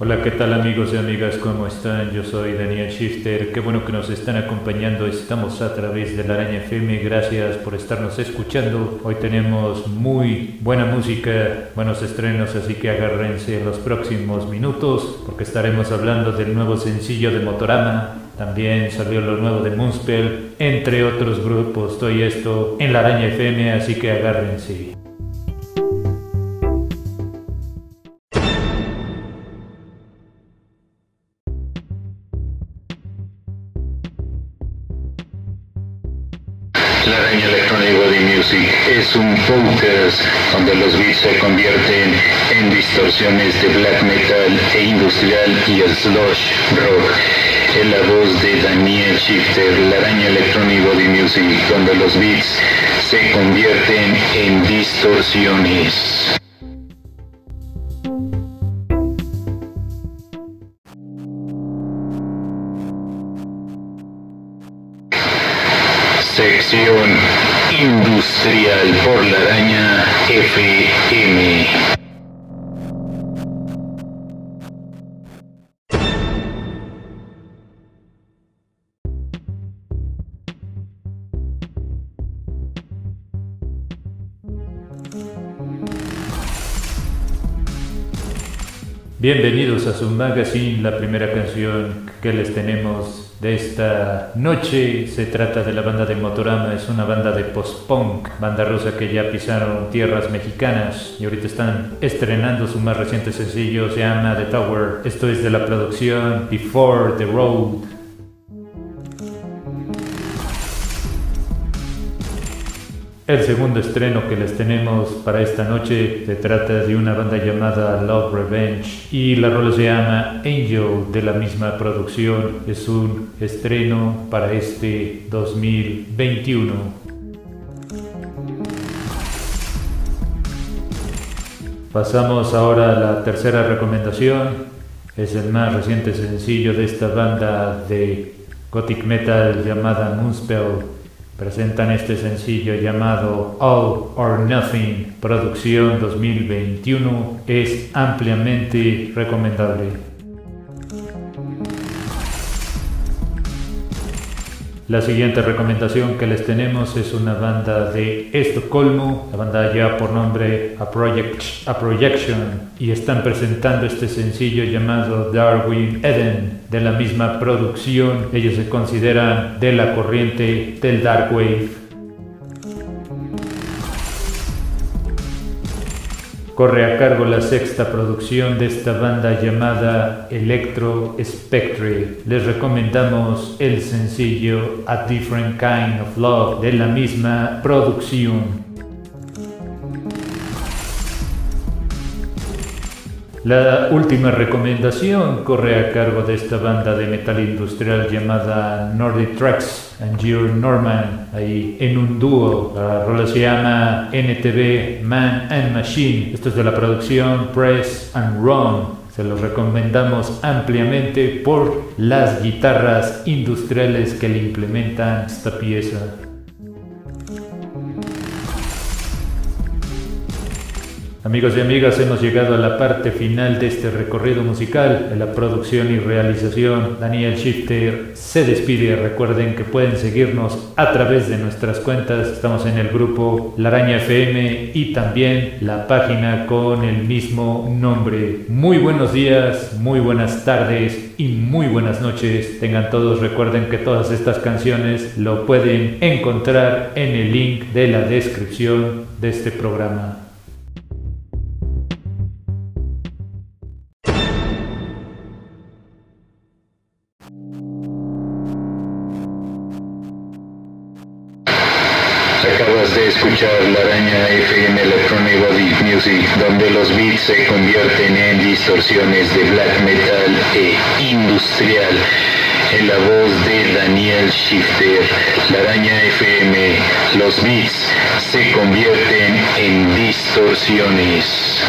Hola, ¿qué tal amigos y amigas? ¿Cómo están? Yo soy Daniel Shifter. Qué bueno que nos están acompañando. Estamos a través de la Araña FM. Gracias por estarnos escuchando. Hoy tenemos muy buena música, buenos estrenos, así que agárrense los próximos minutos porque estaremos hablando del nuevo sencillo de Motorama. También salió lo nuevo de Moonspell, entre otros grupos. Estoy esto en la Araña FM, así que agárrense. La araña Electronic Body Music es un podcast donde los beats se convierten en distorsiones de black metal e industrial y el slush rock. En la voz de Daniel Shifter, la araña Electronic Body Music, donde los beats se convierten en distorsiones. Sección Industrial por la araña FM. Bienvenidos a su magazine, la primera canción que les tenemos de esta noche se trata de la banda de Motorama, es una banda de post-punk, banda rusa que ya pisaron tierras mexicanas y ahorita están estrenando su más reciente sencillo, se llama The Tower, esto es de la producción Before the Road. El segundo estreno que les tenemos para esta noche se trata de una banda llamada Love Revenge y la rola se llama Angel de la misma producción. Es un estreno para este 2021. Pasamos ahora a la tercera recomendación. Es el más reciente sencillo de esta banda de gothic metal llamada Moonspell presentan este sencillo llamado All or Nothing, producción 2021, es ampliamente recomendable. La siguiente recomendación que les tenemos es una banda de Estocolmo, la banda ya por nombre A, Project, A Projection, y están presentando este sencillo llamado Darwin Eden, de la misma producción. Ellos se consideran de la corriente del Dark Wave. corre a cargo la sexta producción de esta banda llamada Electro Spectre. Les recomendamos el sencillo A Different Kind of Love de la misma producción. La última recomendación corre a cargo de esta banda de metal industrial llamada Nordic Tracks and Geo Norman, ahí en un dúo. La rola se llama NTV Man and Machine. Esto es de la producción Press and Run. Se los recomendamos ampliamente por las guitarras industriales que le implementan esta pieza. Amigos y amigas, hemos llegado a la parte final de este recorrido musical. En la producción y realización, Daniel Shifter se despide. Recuerden que pueden seguirnos a través de nuestras cuentas. Estamos en el grupo La Araña FM y también la página con el mismo nombre. Muy buenos días, muy buenas tardes y muy buenas noches. Tengan todos, recuerden que todas estas canciones lo pueden encontrar en el link de la descripción de este programa. De escuchar la araña FM Electronic Body Music, donde los beats se convierten en distorsiones de black metal e industrial. En la voz de Daniel Shifter, la araña FM, los beats se convierten en distorsiones.